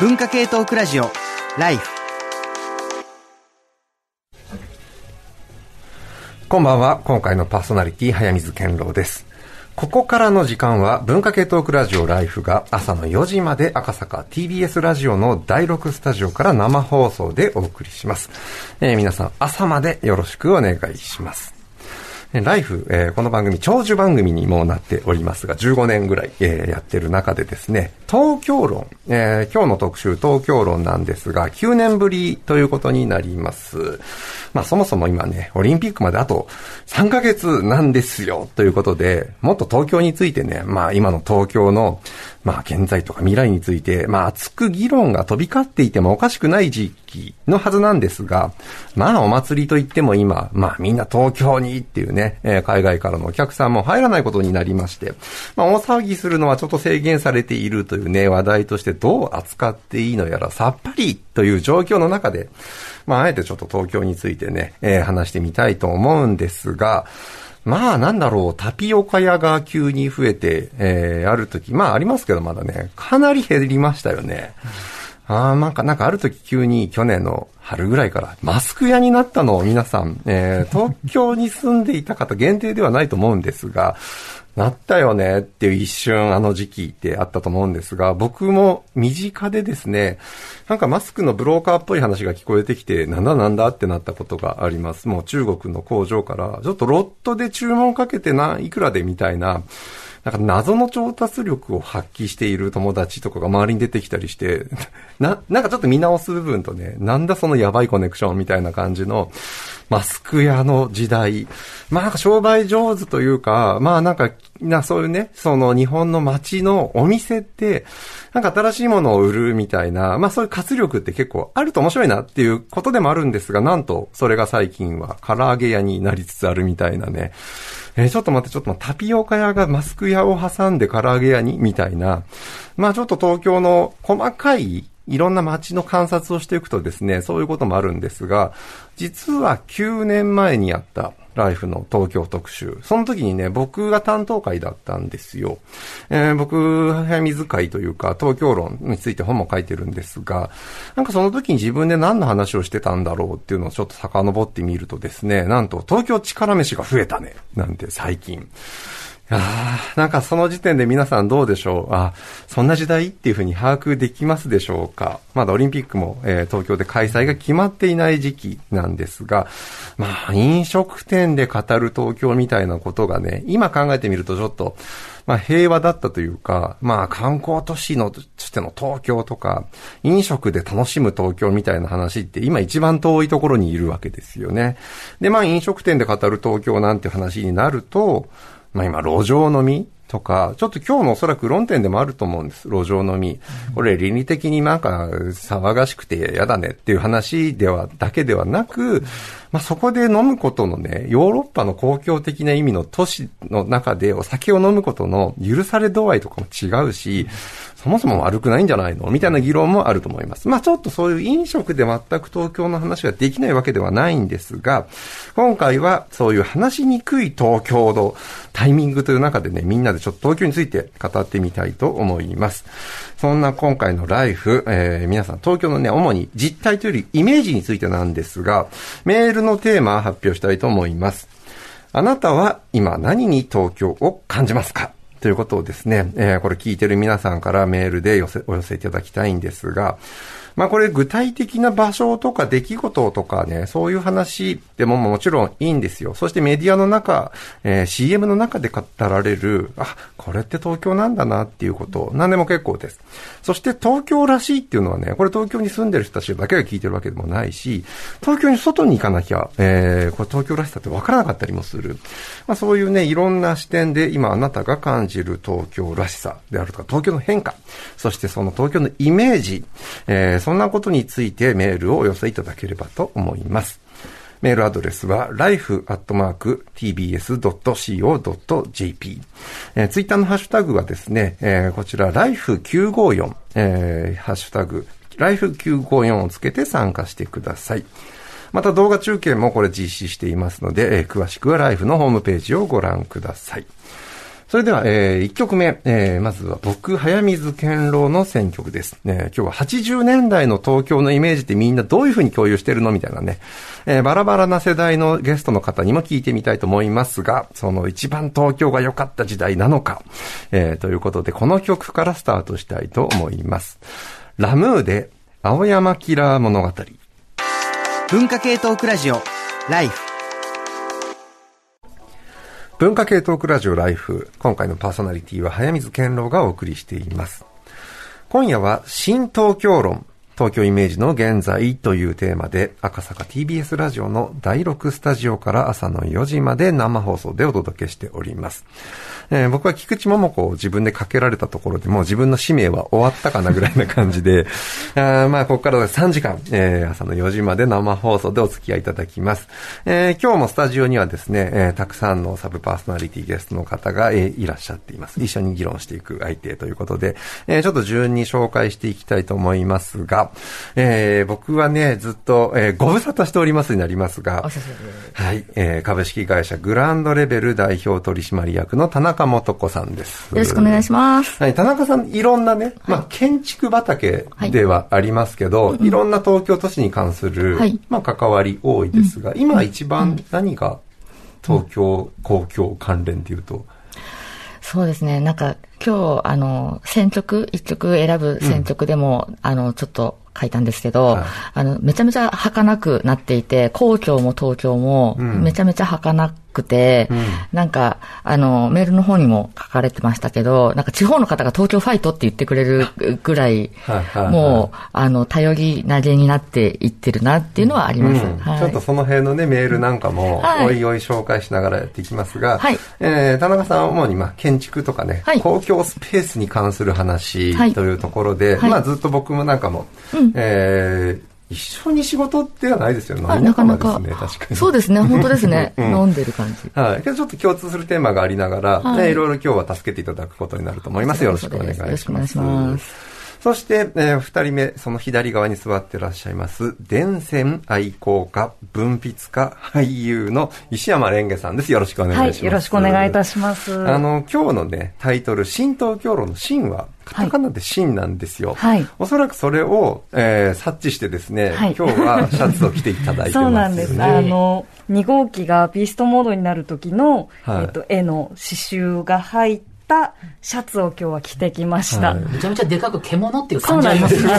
文化系トークラジオライフこんばんは。今回のパーソナリティ、早水健郎です。ここからの時間は文化系トークラジオライフが朝の4時まで赤坂 TBS ラジオの第6スタジオから生放送でお送りします。えー皆さん朝までよろしくお願いします。ライフ、えーこの番組、長寿番組にもなっておりますが、15年ぐらい、えーやってる中でですね、東京論、えー今日の特集、東京論なんですが、9年ぶりということになります。まあそもそも今ね、オリンピックまであと3ヶ月なんですよ、ということで、もっと東京についてね、まあ今の東京の、まあ現在とか未来について、まあ熱く議論が飛び交っていてもおかしくない時期のはずなんですが、まあお祭りといっても今、まあみんな東京にっていうね、えー海外からのお客さんも入らないことになりまして、まあ大騒ぎするのはちょっと制限されているというね、話題としてどう扱っていいのやらさっぱりという状況の中で、まああえてちょっと東京についてね、えー話してみたいと思うんですが、まあなんだろう、タピオカ屋が急に増えて、えー、ある時、まあありますけどまだね、かなり減りましたよね。ああ、なんか、なんかある時急に去年の春ぐらいからマスク屋になったのを皆さん、えー、東京に住んでいた方限定ではないと思うんですが、なったよねっていう一瞬あの時期ってあったと思うんですが、僕も身近でですね、なんかマスクのブローカーっぽい話が聞こえてきて、なんだなんだってなったことがあります。もう中国の工場から、ちょっとロットで注文かけてな、いくらでみたいな、なんか謎の調達力を発揮している友達とかが周りに出てきたりして、な、なんかちょっと見直す部分とね、なんだそのやばいコネクションみたいな感じの、マスク屋の時代。まあなんか商売上手というか、まあなんか、な、そういうね、その日本の街のお店って、なんか新しいものを売るみたいな、まあそういう活力って結構あると面白いなっていうことでもあるんですが、なんとそれが最近は唐揚げ屋になりつつあるみたいなね。えーちょっと待って、ちょっと待って、タピオカ屋がマスク屋を挟んで唐揚げ屋に？みたいな。まあちょっと東京の細かいいろんな街の観察をしていくとですね、そういうこともあるんですが、実は9年前にやったライフの東京特集。その時にね、僕が担当会だったんですよ。えー僕、早水会というか、東京論について本も書いてるんですが、なんかその時に自分で何の話をしてたんだろうっていうのをちょっと遡ってみるとですね、なんと東京力飯が増えたね、なんて最近。ああ、なんかその時点で皆さんどうでしょう？あそんな時代っていうふうに把握できますでしょうか？まだオリンピックも、えー東京で開催が決まっていない時期なんですが、まあ、飲食店で語る東京みたいなことがね、今考えてみるとちょっと、まあ平和だったというか、まあ観光都市のとしての東京とか、飲食で楽しむ東京みたいな話って今一番遠いところにいるわけですよね。で、まあ飲食店で語る東京なんて話になると、まあ今路上飲みとか、ちょっと今日のおそらく論点でもあると思うんです。路上飲み。これ倫理的になんか騒がしくて嫌だねっていう話では、だけではなく、まあそこで飲むことのね、ヨーロッパの公共的な意味の都市の中でお酒を飲むことの許され度合いとかも違うし、そもそも悪くないんじゃないの？みたいな議論もあると思います。まあちょっとそういう飲食で全く東京の話ができないわけではないんですが、今回はそういう話しにくい東京のタイミングという中でね、みんなでちょっと東京について語ってみたいと思います。そんな今回のライフ、えー皆さん東京のね、主に実態というよりイメージについてなんですが、メールのテーマ発表したいと思います。あなたは今何に東京を感じますか？ということをですね、えーこれ聞いてる皆さんからメールで寄せ、お寄せいただきたいんですが、まあこれ具体的な場所とか出来事とかね、そういう話でももちろんいいんですよ。そしてメディアの中、えー CM の中で語られる、あ、これって東京なんだなっていうこと、何でも結構です。そして東京らしいっていうのはね、これ東京に住んでる人たちだけが聞いてるわけでもないし、東京に外に行かなきゃ、えーこれ東京らしさって分からなかったりもする。まあそういうね、いろんな視点で今あなたが感じる東京らしさであるとか、東京の変化、そしてその東京のイメージ、えーそんなことについてメールをお寄せいただければと思います。メールアドレスは life.tbs.co.jp。えー、ツイッターのハッシュタグはですね、えーこちら life954、えーハッシュタグ life954 をつけて参加してください。また動画中継もこれ実施していますので、えー詳しくはライフのホームページをご覧ください。それでは、えー、1曲目、えー、まずは僕、早水健郎の選曲です。ね、今日は80年代の東京のイメージってみんなどういう風に共有してるのみたいなね、えー、バラバラな世代のゲストの方にも聞いてみたいと思いますが、その一番東京が良かった時代なのか、えー、ということで、この曲からスタートしたいと思います。ラムーで、青山キラー物語。文化系トークラジオライフ文化系トークラジオライフ。今回のパーソナリティは早水健郎がお送りしています。今夜は新東京論。東京イメージの現在というテーマで赤坂 TBS ラジオの第6スタジオから朝の4時まで生放送でお届けしております。えー、僕は菊池桃子を自分でかけられたところでもう自分の使命は終わったかなぐらいな感じで、あまあここから3時間、えー、朝の4時まで生放送でお付き合いいただきます。えー、今日もスタジオにはですね、えー、たくさんのサブパーソナリティゲストの方が、えー、いらっしゃっています。一緒に議論していく相手ということで、えー、ちょっと順に紹介していきたいと思いますが、えー、僕はね、ずっと、えー、ご無沙汰しておりますになりますが、はい、えー、株式会社グランドレベル代表取締役の田中元子さんです。よろしくお願いします。はい、田中さん、いろんなね、まあ、建築畑ではありますけど、はい、いろんな東京都市に関する、はい、まあ、関わり多いですが、うん、今一番何が東京公共関連でいうと、そうですね。なんか、今日、あの、選曲、一曲選ぶ選曲でも、うん、あの、ちょっと書いたんですけど、はい、あの、めちゃめちゃ儚くなっていて、公共も東京も、めちゃめちゃ儚くて、うん、なんか、あの、メールの方にも書かれてましたけど、なんか地方の方が東京ファイトって言ってくれるぐらい、もう、あの、頼り投げになっていってるなっていうのはあります。うん。はい、ちょっとその辺のね、メールなんかも、おいおい紹介しながらやっていきますが、はい、えー、田中さんは主に、まあ、建築とかね、はい、公共スペースに関する話というところで、まあ、ずっと僕もなんかも、うん、えー一緒に仕事ではないですよ。なかなか。確かに。そうですね、本当ですね。うん、飲んでる感じ。はい。けどちょっと共通するテーマがありながら、いろいろ今日は助けていただくことになると思います。よろしくお願いします。そして、えー、二人目、その左側に座ってらっしゃいます、電線愛好家、文筆家、俳優の石山レンゲさんです。よろしくお願いします。はい、よろしくお願いいたします。あの、今日のね、タイトル、新東京路の新は、カタカナで新なんですよ。はい。おそらくそれを、えー、察知してですね、はい、今日はシャツを着ていただいてます、ね、そうなんです。あの、2号機がビーストモードになる時の、はい、えっと、絵の刺繍が入って、シャツを今日は着てきました。はい、めちゃめちゃでかく獣っていう感じありますね。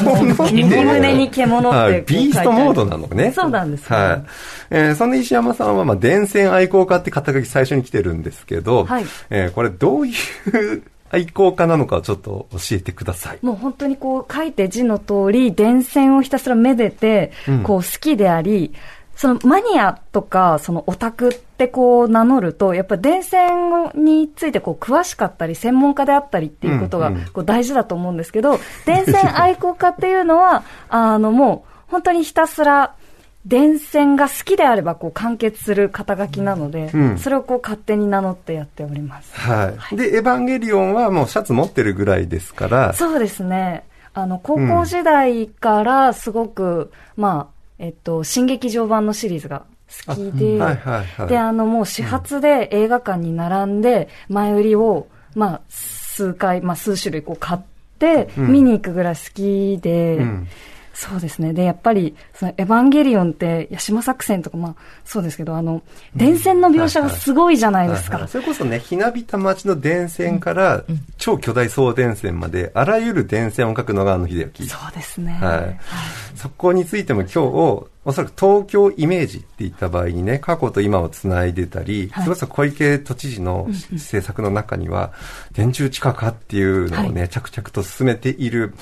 右胸に獣って、はい、ビーストモードなのね。そうなんです、ね。はい。えー、その石山さんは、まあ、電線愛好家って肩書き最初に来てるんですけど、はい、えー、これどういう愛好家なのかちょっと教えてください。もう本当にこう書いて字の通り、電線をひたすらめでて、うん、こう好きであり、そのマニアとか、そのオタクってこう名乗ると、やっぱ電線についてこう詳しかったり、専門家であったりっていうことがこう大事だと思うんですけど、電線愛好家っていうのは、あのもう本当にひたすら電線が好きであればこう完結する肩書きなので、うん、それをこう勝手に名乗ってやっております。はい。はい、で、エヴァンゲリオンはもうシャツ持ってるぐらいですから。そうですね。あの、高校時代からすごく、うん、まあ、えっと、新劇場版のシリーズが好きで、はいはいはい、で、あの、もう始発で映画館に並んで、前売りを、まあ、数回、まあ、数種類こう買って、見に行くぐらい好きで、うんそうですね。で、やっぱり、その、エヴァンゲリオンって、ヤシマ作戦とか、まあ、そうですけど、あの、電線の描写がすごいじゃないですか。それこそね、ひなびた町の電線から、超巨大送電線まで、あらゆる電線を描くのがあの秀樹。そうですね。はい。はい、そこについても今日、おそらく東京イメージって言った場合にね、過去と今をつないでたり、はい、それこそ小池都知事の政策の中には、電柱地下化っていうのをね、はい、着々と進めている。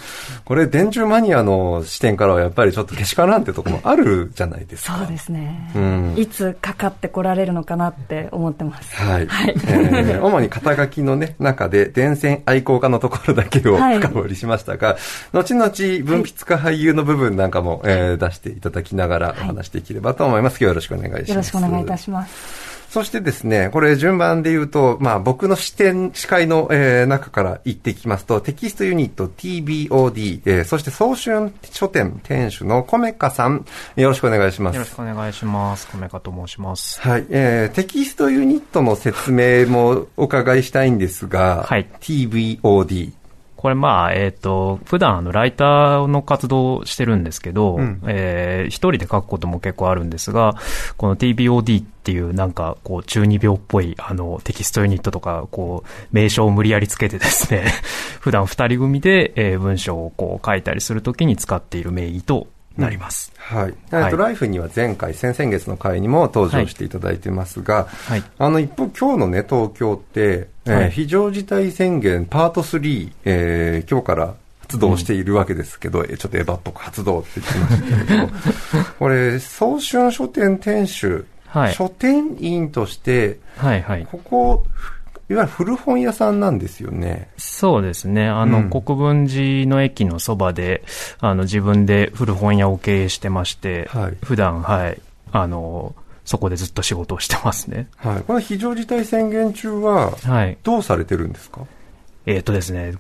これ、電柱マニアの視点からはやっぱりちょっとけしからんってとこもあるじゃないですか。そうですね。うん、いつかかってこられるのかなって思ってます。はい。はい、えー、主に肩書きのね、中で、電線愛好家のところだけを深掘りしましたが、はい、後々文筆家俳優の部分なんかも、えー、出していただきながら、がらお話できればと思います。今日よろしくお願いします。よろしくお願いいたします。そしてですね、これ順番で言うと、まあ僕の視点、視界の、えー、中から言っていきますと、テキストユニット TVOD、えー、そして早春書店店主のコメカさん、よろしくお願いします。よろしくお願いします。コメカと申します。はい、えー、テキストユニットの説明もお伺いしたいんですが、はい TVOD。これまあ、えっ、と、普段あの、ライターの活動をしてるんですけど、うん。えー一人で書くことも結構あるんですが、この TBOD っていうなんか、こう、中二病っぽい、あの、テキストユニットとか、こう、名称を無理やりつけてですね、普段二人組で、えー文章をこう、書いたりするときに使っている名義となります。はい。はいと、ライフには前回、先々月の回にも登場していただいてますが、はい。あの、一方、今日のね、東京って、えーはい非常事態宣言パート3、えー今日から発動しているわけですけど、えちょっとエヴァっぽく発動って言ってましたけど、これ、早春書店店主、はい書店員として、はいはい。ここ、いわゆる古本屋さんなんですよね。そうですね。あの、うん国分寺の駅のそばで、あの、自分で古本屋を経営してまして、はい普段、はい、あの、そこでずっと仕事をしてますね。はい。この非常事態宣言中は、はい。どうされてるんですか？えっ、とですね、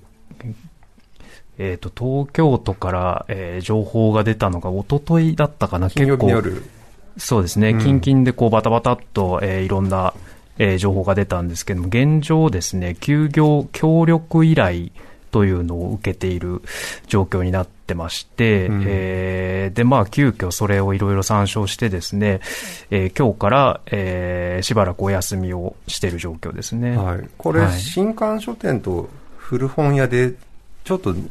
えっ、と、東京都から、えー情報が出たのが一昨日だったかな、金曜日の夜。そうですね、うん近々でこうバタバタっと、えーいろんな、えー情報が出たんですけども、現状ですね、休業協力依頼というのを受けている状況になってまして、うんえーで、まあ、急遽それをいろいろ参照してですね、えー今日から、えーしばらくお休みをしている状況ですね。はい。これ、はい新刊書店と古本屋で、ちょっとん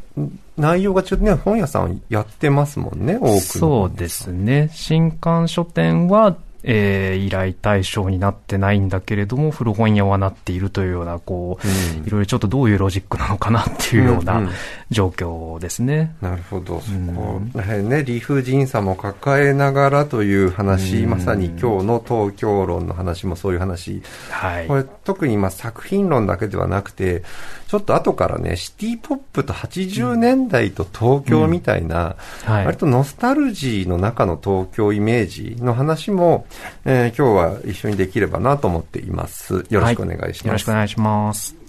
内容がちょっとね、本屋さんやってますもんね、多くの。そうですね。新刊書店は、えー依頼対象になってないんだけれども、古本屋はなっているというような、こう、うん。いろいろちょっとどういうロジックなのかなっていうよううんうなん状況ですね。なるほど。そうんこ、えね、理不尽さも抱えながらという話、うんまさに今日の東京論の話もそういう話。はいこ。れ特にまあ作品論だけではなくて、ちょっと後からね、シティポップと80年代と東京みたいな、はい割とノスタルジーの中の東京イメージの話も、えー今日は一緒にできればなと思っています。よろしくお願いします。はよろしくお願いします。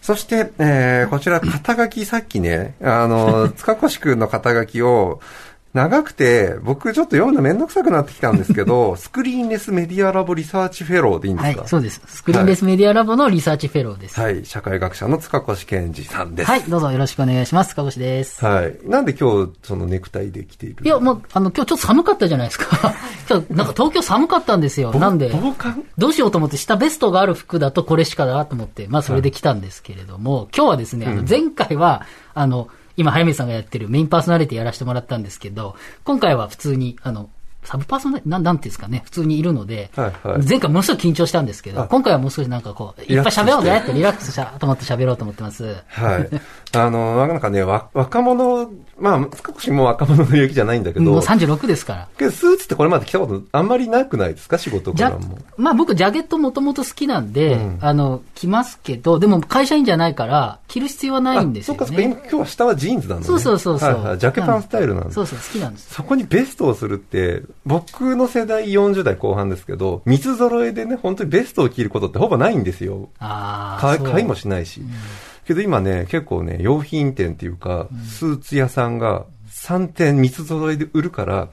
そして、えーこちら、肩書き、さっきね、あの、塚越くんの肩書きを、長くて、僕ちょっと読むのめんどくさくなってきたんですけど、スクリーンレスメディアラボリサーチフェローでいいんですか、はいそうです。スクリーンレスメディアラボのリサーチフェローです。はい、社会学者の塚越健司さんです。はい、どうぞよろしくお願いします。かぼしです。はい。なんで今日、そのネクタイで着ているいや、もう、あの、今日ちょっと寒かったじゃないですか。今日、なんか東京寒かったんですよ。なんで、どうしようと思って、下ベストがある服だとこれしかだなと思って、まあそれで来たんですけれども、今日はですね、あの前回は、あの、今、早見さんがやってるメインパーソナリティやらせてもらったんですけど、今回は普通に、あの、サブパーソナリティ、なん、なんていうんですかね、普通にいるので、はいはい前回ものすごい緊張したんですけど、あ今回はもう少しなんかこう、いっぱい喋ろうねってリラックスしたと思って喋ろうと思ってます。はい。あの、なかなかね、わ若者、まあ、少しもう若者の領域じゃないんだけど、もう36ですから。けどスーツってこれまで着たことあんまりなくないですか？仕事からも。、まあ僕、ジャケットもともと好きなんで、うんあの、着ますけど、でも会社員じゃないから、着る必要はないんですよあそっかそっか、今日は下はジーンズなのね。そうそうそうそうはいはい、ジャケパンスタイルなんですそうそう、好きなんです。そこにベストをするって、僕の世代40代後半ですけど、三つ揃えでね、本当にベストを着ることってほぼないんですよ。ああ。買いもしないし。けど今ね、結構ね、用品店っていうか、スーツ屋さんが3点三つ揃えで売るから、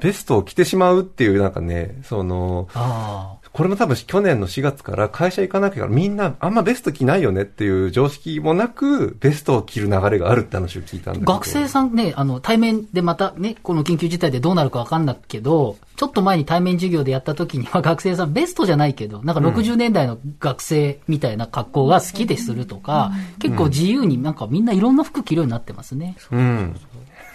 ベストを着てしまうっていうなんかね、その、あこれも多分去年の4月から会社行かなきゃみんなあんまベスト着ないよねっていう常識もなく、ベストを着る流れがあるって話を聞いたんだけど。学生さんね、あの、対面でまたね、この緊急事態でどうなるかわかんないけど、ちょっと前に対面授業でやった時には学生さん、ベストじゃないけど、なんか60年代の学生みたいな格好が好きでするとか、結構自由になんかみんないろんな服着るようになってますね。うん。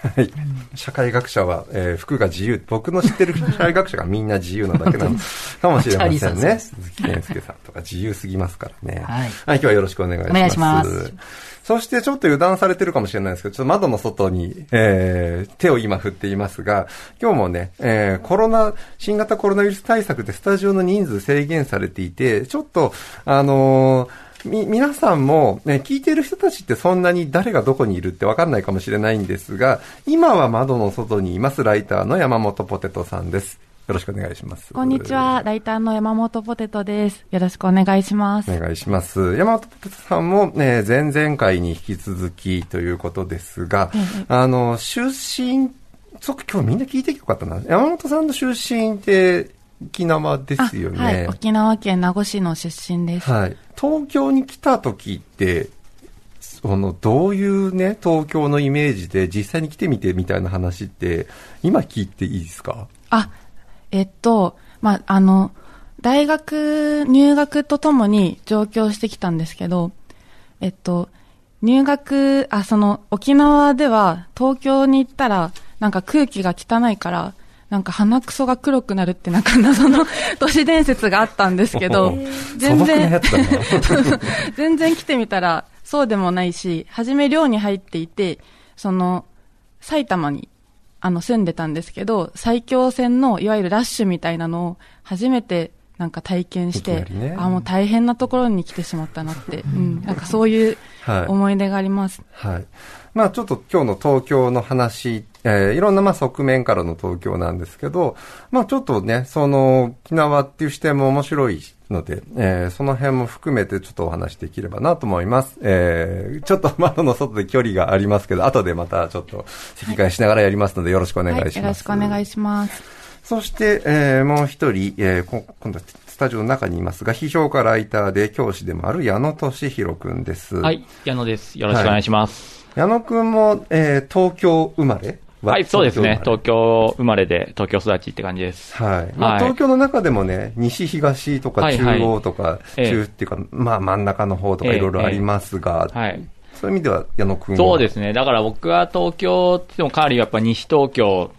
はい。社会学者は、えー服が自由。僕の知ってる 社会学者がみんな自由なだけなのかもしれませんね。鈴木健介さんとか自由すぎますからね。はい今日はよろしくお願いします。お願いしますそしてちょっと油断されてるかもしれないですけど、ちょっと窓の外に、えー手を今振っていますが、今日もね、えーコロナ、新型コロナウイルス対策でスタジオの人数制限されていて、ちょっと、あのーみ、皆さんも、ね、聞いている人たちってそんなに誰がどこにいるってわかんないかもしれないんですが、今は窓の外にいますライターの山本ポテトさんです。よろしくお願いします。こんにちは、ライターの山本ポテトです。よろしくお願いします。お願いします。山本ポテトさんも、ね、前々回に引き続きということですが、あの、出身、そっか、今日みんな聞いてよかったな。山本さんの出身って沖縄ですよね。はい、沖縄県名護市の出身です。はい。東京に来た時って、その、どういうね、東京のイメージで実際に来てみてみたいな話って、今聞いていいですか？あ、えっと、まあ、あの、大学入学とともに上京してきたんですけど、えっと、入学、あ、その、沖縄では東京に行ったら、なんか空気が汚いから、なんか鼻くそが黒くなるってなんか謎の 都市伝説があったんですけど、全然。全然来てみたらそうでもないし、初め寮に入っていて、その、埼玉に、あの、住んでたんですけど、埼京線のいわゆるラッシュみたいなのを初めてなんか体験しいて、ねあ、もう大変なところに来てしまったなって、うん、なんかそういうはい思い出があります。はい。まあちょっと今日の東京の話、えーいろんなまあ側面からの東京なんですけど、まあちょっとね、その沖縄っていう視点も面白いので、えーその辺も含めてちょっとお話できればなと思います。えーちょっと窓の外で距離がありますけど、後でまたちょっと席替えしながらやりますのでよろしくお願いします。はい、よろしくお願いします。そして、えーもう一人、えーこ今度はスタジオの中にいますが、批評家ライターで教師でもある矢野俊弘くんです。はい、矢野です。よろしくお願いします。矢野くんも、えー東京生まれはい、そうですね。東東京生まれで、東京育ちって感じです。京はい。まあ、はい東京の中でもね、西東とか中央とか、ええ中っていうか、まあ真ん中の方とかええいろいろありますが、はい。そういう意味では矢野くんは？そうですね。だから僕は東京って言ってもかなりやっぱ西東京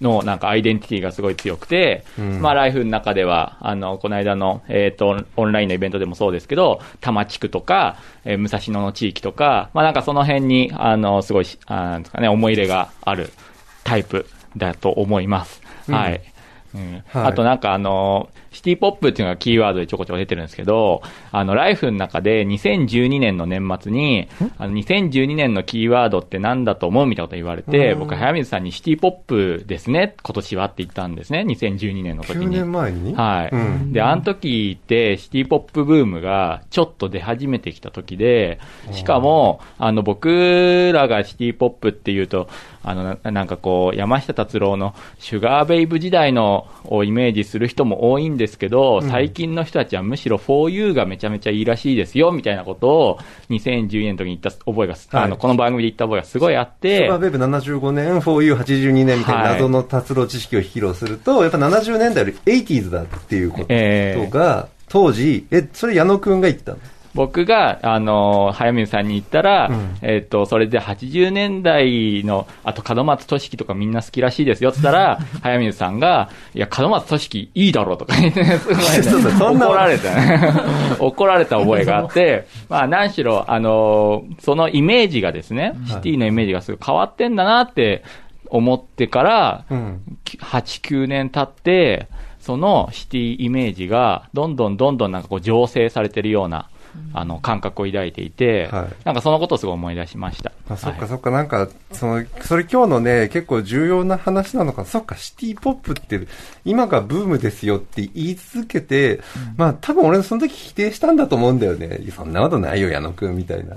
のなんかアイデンティティがすごい強くて、うんまあライフの中では、あの、この間の、えっ、と、オンラインのイベントでもそうですけど、多摩地区とか、えー武蔵野の地域とか、まあなんかその辺に、あの、すごいし、あなんですかね、思い入れがあるタイプだと思います。はい。うんはいあとなんかあの、シティポップっていうのがキーワードでちょこちょこ出てるんですけど、あの、ライフの中で2012年の年末に、あの、2012年のキーワードって何だと思うみたいなこと言われて、僕、早水さんにシティポップですね、今年はって言ったんですね、2012年の時9に。年前に？はい、うん。で、あの時ってシティポップブームがちょっと出始めてきた時で、しかも、あの、僕らがシティポップっていうと、あの、ななんかこう、山下達郎のシュガーベイブ時代のをイメージする人も多いんですけど、最近の人たちはむしろ 4U がめちゃめちゃいいらしいですよ、みたいなことを2012年の時に言った覚えが、はい。あの、この番組で言った覚えがすごいあって、スーパーベブ75年、4U82 年みたいなはい謎の達郎知識を披露すると、やっぱ70年代より 80s だっていうことええが、当時、え、それ矢野くんが言ったの？僕が、あの、早水さんに言ったら、うんえっ、と、それで80年代の、あと門松俊樹とかみんな好きらしいですよって言ったら、早水さんが、いや、門松俊樹いいだろうとか言って、すごいねそうそうそんな怒られたね。怒られた覚えがあって、まあ、何しろ、あの、そのイメージがですね、シティのイメージがすごい変わってんだなって思ってから、うん。8、9年経って、そのシティイメージが、どんどんどんどんなんかこう醸成されてるような、あの、感覚を抱いていて、はいなんかそのことをすごい思い出しました。あ、そっはい。かそっか、なんか、その、それ今日のね、結構重要な話なのか、そっか、シティポップって、今がブームですよって言い続けて、まあ多分俺その時否定したんだと思うんだよね。いやそんなことないよ、矢野くんみたいな。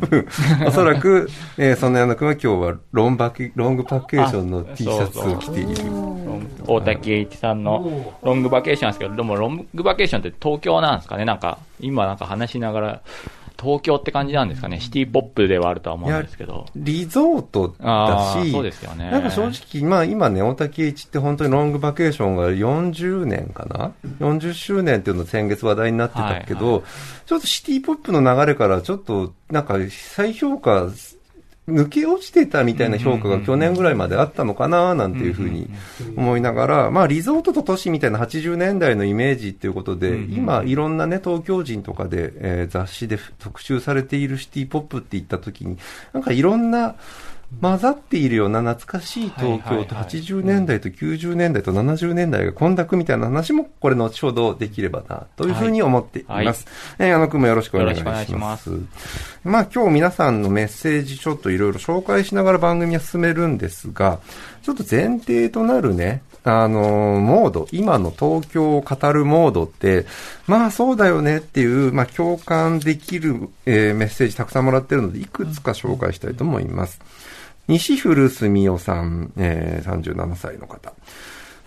多分、おそらく、えーその矢野くんは今日はロンバケロングパッケーションの T シャツを着ている。大竹栄一さんのロングバケーションなんですけど、でもロングバケーションって東京なんですかね？なんか、今なんか話しながら、東京って感じなんですかねシティポップではあるとは思うんですけど。リゾートだし、そうですよねなんか正直、まあ今ね、大竹栄一って本当にロングバケーションが40年かな ?40 周年っていうの先月話題になってたけど、はいはちょっとシティポップの流れからちょっとなんか再評価、抜け落ちてたみたいな評価が去年ぐらいまであったのかななんていうふうに思いながら、まあリゾートと都市みたいな80年代のイメージっていうことで、今いろんなね、東京人とかで、えー雑誌で特集されているシティポップって言った時に、なんかいろんな、混ざっているような懐かしい東京と80年代と90年代と70年代が混濁みたいな話も、これ後ほどできればな、というふうに思っています。はい、えー、矢野くんもよろしくお願いします。ますまあ今日皆さんのメッセージちょっといろいろ紹介しながら番組は進めるんですが、ちょっと前提となるね、あの、モード、今の東京を語るモードって、まあそうだよねっていう、まあ共感できる、えー、メッセージたくさんもらってるので、いくつか紹介したいと思います。西古住夫さん、えー、37歳の方。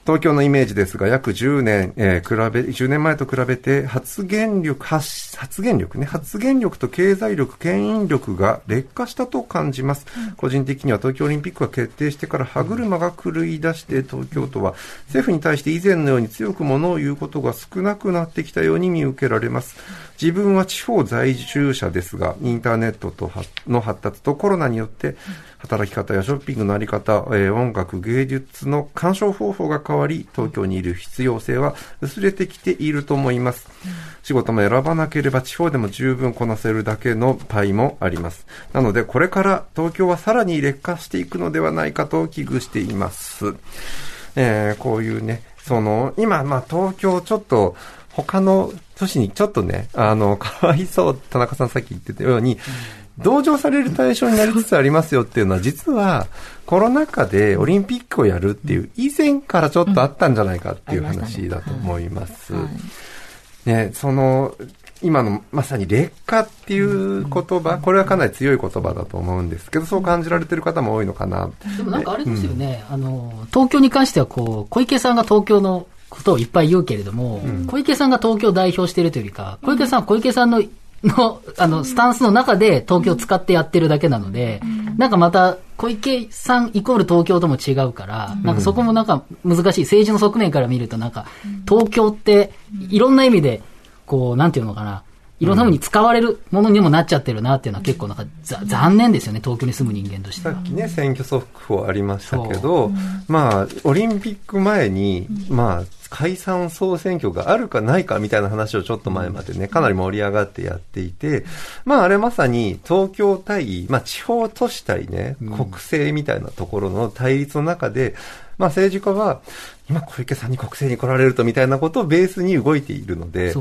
東京のイメージですが、約10年、えー、比べ、10年前と比べて発言力、発、発言力ね、発言力と経済力、牽引力が劣化したと感じます。うん、個人的には東京オリンピックが決定してから歯車が狂い出して東京都は政府に対して以前のように強くものを言うことが少なくなってきたように見受けられます。自分は地方在住者ですが、インターネットとの発達とコロナによって、働き方やショッピングのあり方、えー、音楽、芸術の鑑賞方法が変わり、東京にいる必要性は薄れてきていると思います。仕事も選ばなければ地方でも十分こなせるだけのパイもあります。なので、これから東京はさらに劣化していくのではないかと危惧しています。えー、こういうね、その、今、まあ、東京ちょっと、他の都市にちょっとね、あの、かわいそう、田中さんさっき言ってたように、同情される対象になりつつありますよっていうのは、実はコロナ禍でオリンピックをやるっていう、以前からちょっとあったんじゃないかっていう話だと思います。ね、その、今のまさに劣化っていう言葉、これはかなり強い言葉だと思うんですけど、そう感じられてる方も多いのかな。でもなんかあれですよね、うん、あの、東京に関してはこう、小池さんが東京のことをいっぱい言うけれども、うん、小池さんが東京を代表しているというよりか、小池さんは小池さんのの、あの、スタンスの中で東京を使ってやってるだけなので、なんかまた、小池さんイコール東京とも違うから、なんかそこもなんか難しい。政治の側面から見るとなんか、東京っていろんな意味で、こう、なんていうのかな、いろんなふうに使われるものにもなっちゃってるなっていうのは結構なんか残念ですよね、東京に住む人間としてさっきね、選挙速報ありましたけど、まあ、オリンピック前に、まあ、解散総選挙があるかないかみたいな話をちょっと前までね、かなり盛り上がってやっていて、まああれまさに東京対、まあ地方都市対ね、国政みたいなところの対立の中で、まあ政治家は、今小池さんに国政に来られるとみたいなことをベースに動いているので、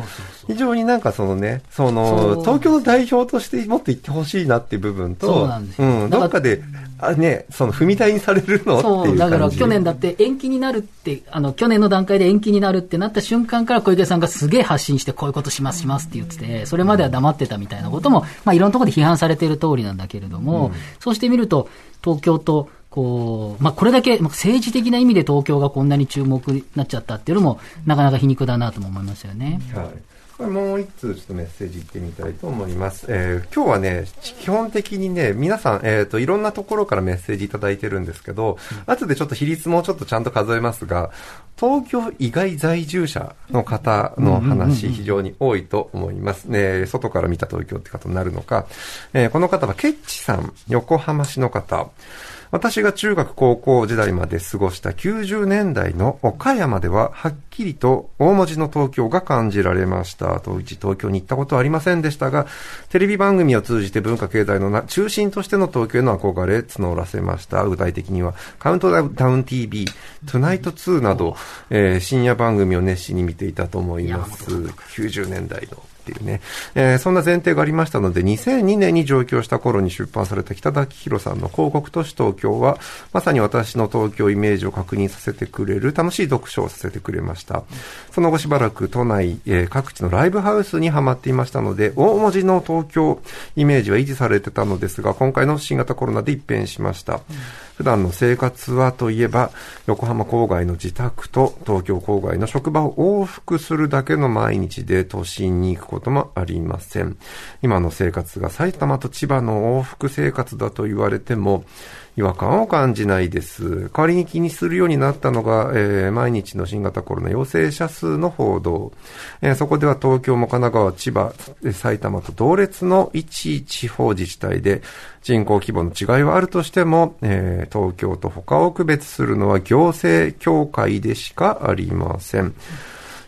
非常になんかそのね、その、東京の代表としてもっと言ってほしいなっていう部分と、うん、どっかで、あね、その踏み台にされるのそう、だから去年だって延期になるって、あの、去年の段階で延期になるってなった瞬間から小池さんがすげえ発信してこういうことしますしますって言ってて、それまでは黙ってたみたいなことも、まあいろんなところで批判されている通りなんだけれども、うん、そうしてみると、東京とこう、まあ、これだけ、政治的な意味で東京がこんなに注目になっちゃったっていうのも、なかなか皮肉だなとも思いますよね。はい。これもう一通ちょっとメッセージいってみたいと思います。えー、今日はね、基本的にね、皆さん、えっ、ー、と、いろんなところからメッセージいただいてるんですけど、うん、後でちょっと比率もちょっとちゃんと数えますが、東京以外在住者の方の話、非常に多いと思います。ね、外から見た東京って方になるのか、えー、この方はケッチさん、横浜市の方、私が中学高校時代まで過ごした90年代の岡山では、はっきりと大文字の東京が感じられました。当時東京に行ったことはありませんでしたが、テレビ番組を通じて文化経済の中心としての東京への憧れ募らせました。具体的には、カウントダウン TV、トゥナイト2など、えー、深夜番組を熱心に見ていたと思います。90年代の。っていうね、えー、そんな前提がありましたので、2002年に上京した頃に出版された北田明宏さんの広告都市東京は、まさに私の東京イメージを確認させてくれる楽しい読書をさせてくれました。その後しばらく都内、えー、各地のライブハウスにはまっていましたので、大文字の東京イメージは維持されてたのですが、今回の新型コロナで一変しました。うん普段の生活はといえば、横浜郊外の自宅と東京郊外の職場を往復するだけの毎日で都心に行くこともありません。今の生活が埼玉と千葉の往復生活だと言われても、違和感を感じないです。代わりに気にするようになったのが、えー、毎日の新型コロナ陽性者数の報道。えー、そこでは東京も神奈川、千葉、埼玉と同列の一地方自治体で人口規模の違いはあるとしても、えー、東京と他を区別するのは行政協会でしかありません。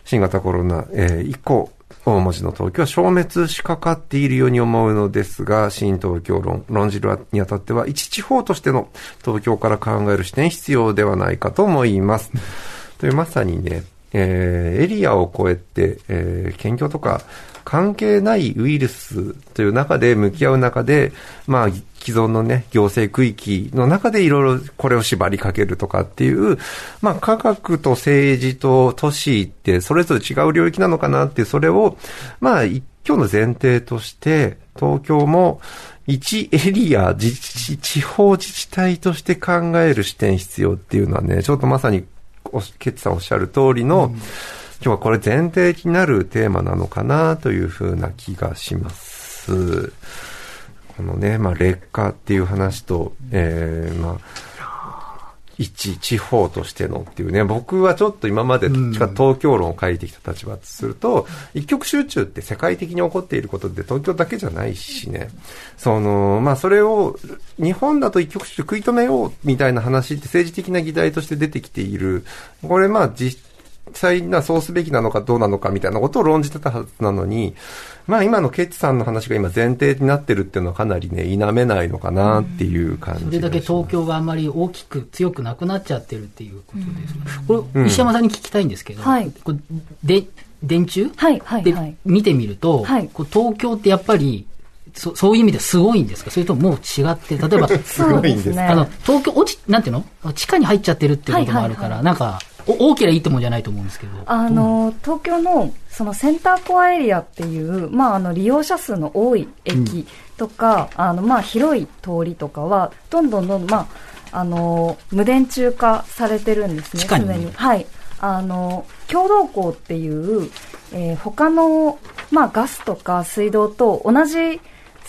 新型コロナ、えー、以降、大文字の東京は消滅しかかっているように思うのですが、新東京論、論じるにあたっては、一地方としての東京から考える視点必要ではないかと思います。というまさにね、えー、エリアを超えて、えー、県境とか関係ないウイルスという中で向き合う中で、まあ、既存のね、行政区域の中でいろいろこれを縛りかけるとかっていう、まあ、科学と政治と都市ってそれぞれ違う領域なのかなっていう、それを、まあ、一挙の前提として、東京も一エリア、自治、地方自治体として考える視点必要っていうのはね、ちょっとまさに、ケッチさんおっしゃる通りの、うん、今日はこれ前提になるテーマなのかなというふうな気がします。このね、まあ、劣化っていう話と、えー、まあ、一地方としてのっていうね、僕はちょっと今まで東京論を書いてきた立場とすると、一極集中って世界的に起こっていることで東京だけじゃないしね、その、まあそれを日本だと一極集中食い止めようみたいな話って政治的な議題として出てきている。これまあ実際なそうすべきなのかどうなのかみたいなことを論じてたはずなのに、まあ今のケッチさんの話が今前提になってるっていうのはかなりね、否めないのかなっていう感じ、それだけ東京があんまり大きく強くなくなっちゃってるっていうことです。これ、石山さんに聞きたいんですけど、はい、これで電柱？はいはいはい、で見てみると、はい、こう東京ってやっぱりそそういう意味ですごいんですか？それとももう違って、例えば、すごいんですあの、東京、落ち、なんていうの？地下に入っちゃってるっていうこともあるから、はいはいはい、なんか、大きないいってもんじゃないと思うんですけど。あの、東京のそのセンターコアエリアっていう、まあ、あの利用者数の多い駅とか、うん、あのまあ、広い通りとかは、どんどんどんどん、まあ、あの無電柱化されてるんですね、すでに。はい。あの、共同校っていう、えー、他の、まあ、ガスとか水道と同じ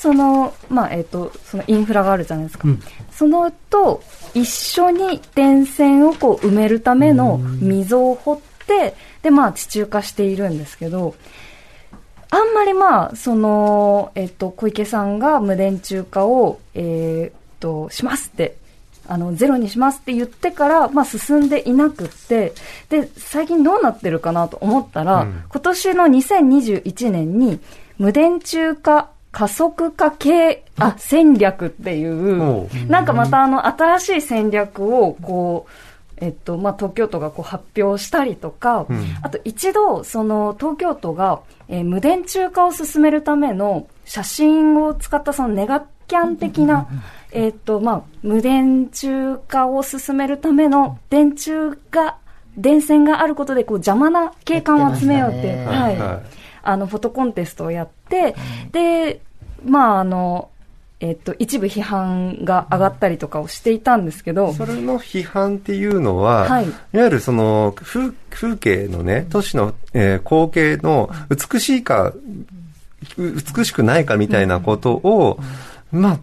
その、まあ、えっ、ー、と、そのインフラがあるじゃないですか。うん、そのと、一緒に電線をこう埋めるための溝を掘って、で、まあ、地中化しているんですけど、あんまりまあ、その、えっ、ー、と、小池さんが無電柱化を、えっ、ー、と、しますって、あの、ゼロにしますって言ってから、まあ、進んでいなくって、で、最近どうなってるかなと思ったら、うん、今年の2021年に、無電柱化加速化系、あ、戦略っていう、なんかまたあの、新しい戦略を、こう、えっと、まあ、東京都がこう発表したりとか、うん、あと一度、その、東京都が、えー、無電柱化を進めるための写真を使ったそのネガキャン的な、えっと、まあ、無電柱化を進めるための電柱が、電線があることで、こう、邪魔な景観を集めようって、はい。はいあの、フォトコンテストをやって、で、まあ、あの、えっと、一部批判が上がったりとかをしていたんですけど。それの批判っていうのは、はい、いわゆるその風、風景のね、都市の、えー、光景の美しいか、美しくないかみたいなことを、まあ、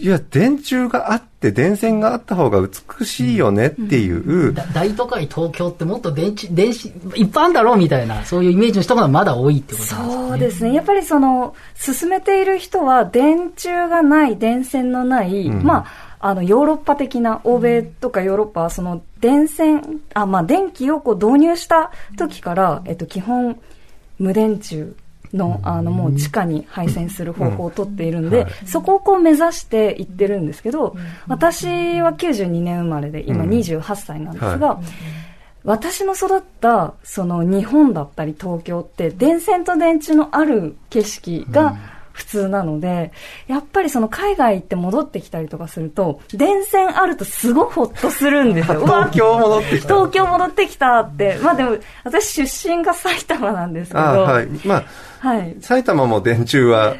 いや、電柱があって、電線があった方が美しいよねっていう。うん、大都会東京ってもっと電池、電子、いっぱいあるんだろうみたいな、そういうイメージの人がまだ多いってことですね。そうですね。やっぱりその、進めている人は、電柱がない、電線のない、うん、まあ、あの、ヨーロッパ的な、欧米とかヨーロッパは、その、電線、あ、まあ、電気をこう導入した時から、えっと、基本、無電柱の、あの、もう地下に配線する方法をとっているんで、そこをこう目指していってるんですけど、私は92年生まれで、今28歳なんですが、私の育ったその日本だったり東京って電線と電柱のある景色が普通なので、やっぱりその海外行って戻ってきたりとかすると、電線あるとすごいほっとするんですよ。東京戻ってきた。東京戻ってきたって。まあでも、私出身が埼玉なんですけど。はい。まあ、はい。埼玉も電柱は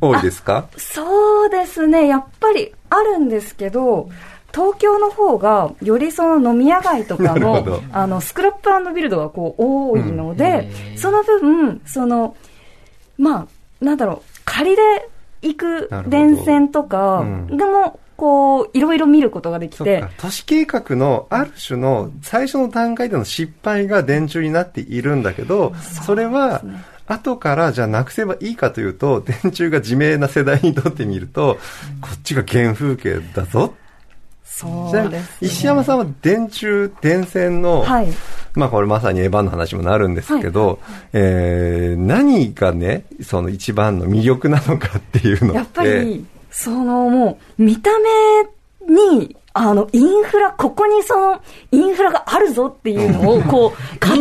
多いですか？そうですね。やっぱりあるんですけど、東京の方が、よりその飲み屋街とかの、あの、スクラップビルドがこう多いので、うん、その分、その、まあ、なんだろう、仮で行く電線とかでも、こう、いろいろ見ることができて。都市計画のある種の最初の段階での失敗が電柱になっているんだけど、それは、後からじゃあなくせばいいかというと、電柱が自明な世代にとってみると、こっちが原風景だぞ。そうです、ね、石山さんは電柱、電線の、はい、まあこれまさにエヴァンの話もなるんですけど、はい、えー、何がね、その一番の魅力なのかっていうのって。やっぱり、そのもう、見た目に、あの、インフラ、ここにその、インフラがあるぞっていうのを、こう、形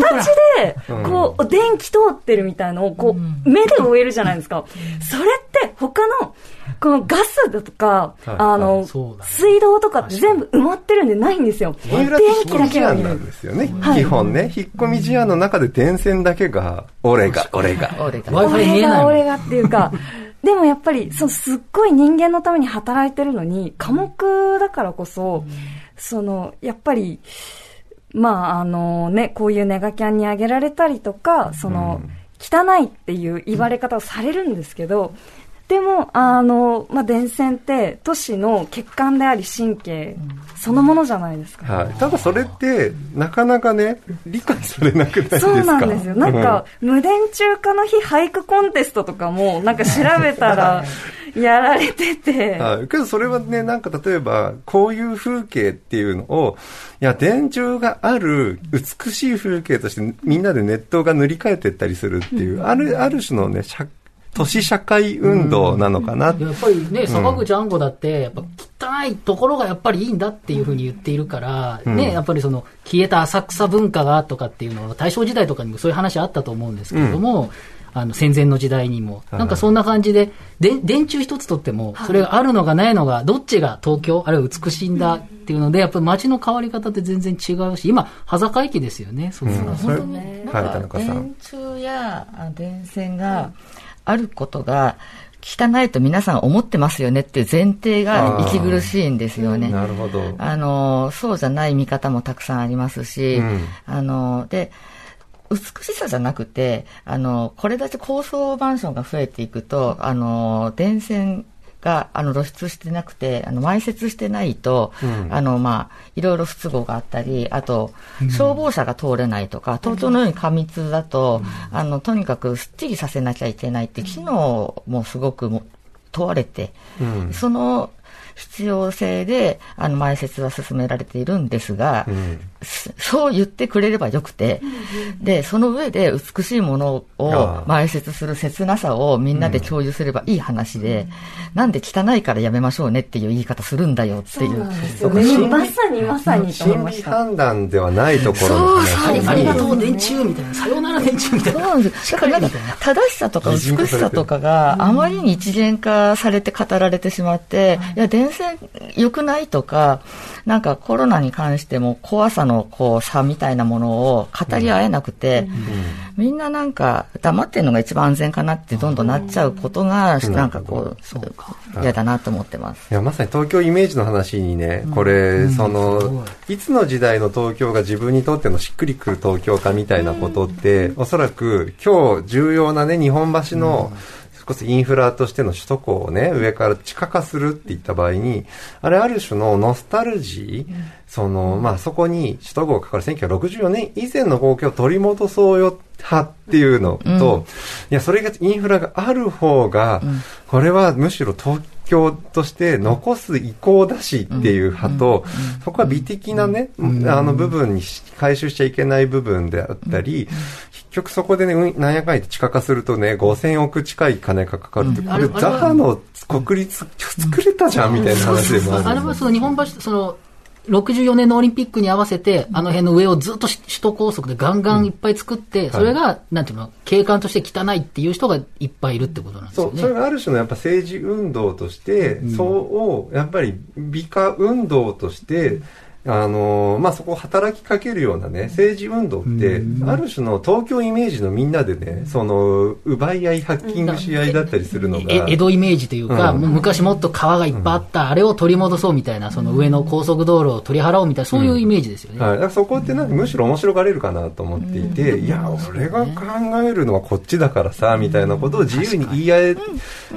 で、こう、電気通ってるみたいのを、こう、目で追えるじゃないですか。それって他の、このガスだとか、あの、水道とかって全部埋まってるんでないんですよ。電気だけがなんですよね。基本ね、引っ込み思案の中で電線だけが、俺が、俺が。俺が、俺がっていうか、でもやっぱり、そのすっごい人間のために働いてるのに、科目だからこそ、その、やっぱり、まあ、あのね、こういうネガキャンにあげられたりとか、その、汚いっていう言われ方をされるんですけど、でも、あの、まあ、電線って都市の血管であり神経そのものじゃないですか、はい、ただそれって、なかなかね、理解されなくないですか？そうなんですよ。なんか、無電柱化の日俳句コンテストとかも、なんか調べたら、やられてて。はい。けどそれはね、なんか例えば、こういう風景っていうのを、いや、電柱がある美しい風景としてみんなでネットが塗り替えていったりするっていう、ある、ある種のね、都市社会運動なのかな、うん、やっぱりね、坂口安吾だって、やっぱ汚いところがやっぱりいいんだっていうふうに言っているから、うん、ね、やっぱりその消えた浅草文化がとかっていうのは、大正時代とかにもそういう話あったと思うんですけれども、うん。あの戦前の時代にも、なんかそんな感じで、で電柱一つとっても、それがあるのがないのが、どっちが東京、あるいは美しいんだっていうので、やっぱり街の変わり方って全然違うし、今、端境期ですよね、そうですね。本当に、なんか電柱や電線が、あることが汚いと皆さん思ってますよねっていう前提が息苦しいんですよね。なるほど。あの、そうじゃない見方もたくさんありますし、うん、あの、で、美しさじゃなくて、あの、これだけ高層マンションが増えていくと、あの、電線があの露出してなくてあの埋設してないと、うん、あのまあいろいろ不都合があったりあと消防車が通れないとか、うん、東京のように過密だと、うん、あのとにかくすっきりさせなきゃいけないって機能もすごく問われて、その必要性で、あの、埋設は進められているんですが、うん、そう言ってくれればよくて、で、その上で美しいものを埋設する切なさをみんなで共有すればいい話で、うん、なんで汚いからやめましょうねっていう言い方するんだよっていう。そうね、まさにまさにと思いました。判断ではないところの話。そうありがとう電柱みたいな、さようなら電柱みたいな。そうなんですだからなんか、正しさとか美しさとかがあまりに一元化されて語られてしまって、いや、電線良くないとか、なんかコロナに関しても怖さのこう差みたいなものを語り合えなくて、うん、みんななんか黙ってるのが一番安全かなってどんどんなっちゃうことが、なんかこう、嫌だなと思ってます。いや、まさに東京イメージの話にね、これ、うん、その、い。つの時代の東京が自分にとってのしっくりくる東京かみたいなことって、おそらく今日重要なね、日本橋の、うんこそインフラとしての首都高をね、上から地下化するって言った場合に、あれある種のノスタルジー、うん、その、まあ、そこに首都高がかかる。1964年以前の光景を取り戻そうよ派っていうのと、うん、いや、それがインフラがある方が、これはむしろ東京として残す意向だしっていう派と、そこは美的なね、あの部分に回収しちゃいけない部分であったり、結局そこでね、なんやかんや地下化するとね、5000億近い金がかかるって、これ、ザハの国立作れたじゃんみたいな話でもある。あれはその日本橋、その、64年のオリンピックに合わせて、あの辺の上をずっと首都高速でガンガンいっぱい作って、それが、なんていうの、景観として汚いっていう人がいっぱいいるってことなんですよね。そう、それがある種のやっぱ政治運動として、そうを、やっぱり美化運動として、あのまあ、そこを働きかけるようなね、政治運動って、ある種の東京イメージのみんなでね、その、奪い合い、ハッキングし合いだったりするのが。江戸イメージというか、うん、昔もっと川がいっぱいあった、うん、あれを取り戻そうみたいな、その上の高速道路を取り払おうみたいな、そういうイメージですよね。はい。だからそこってなんかむしろ面白がれるかなと思っていて、いや、俺が考えるのはこっちだからさ、みたいなことを自由に言い合え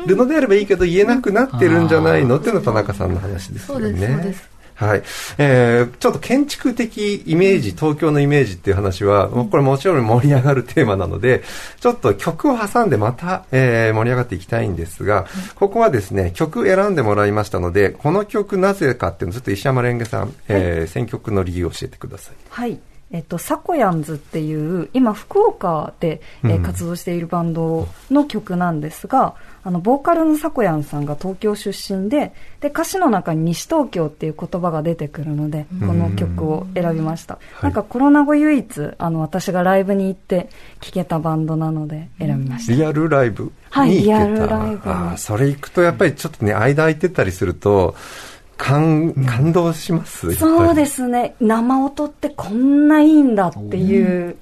るのであればいいけど、言えなくなってるんじゃないのっていうのが田中さんの話ですよね。そうです、そうです。はい。えー、ちょっと建築的イメージ、東京のイメージっていう話は、これもちろん盛り上がるテーマなので、ちょっと曲を挟んでまた、えー、盛り上がっていきたいんですが、ここはですね、曲選んでもらいましたので、この曲なぜかっていうのをちょっと石山レンゲさん、えー、選曲の理由を教えてください。はい。えっと、サコヤンズっていう、今、福岡で、えー、活動しているバンドの曲なんですが、あの、ボーカルのサコヤンさんが東京出身で、で、歌詞の中に西東京っていう言葉が出てくるので、この曲を選びました。なんかコロナ後唯一、あの、私がライブに行って聴けたバンドなので選びました。リアルライブはい、リアルライブ。あそれ行くとやっぱりちょっとね、間空いてたりすると、感感動します？そうですね。生音ってこんないいんだっていう、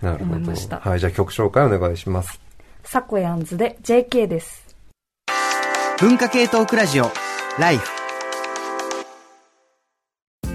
なるほど。はいじゃあ曲紹介お願いします。サコヤンズで JK です。文化系トークラジオライフ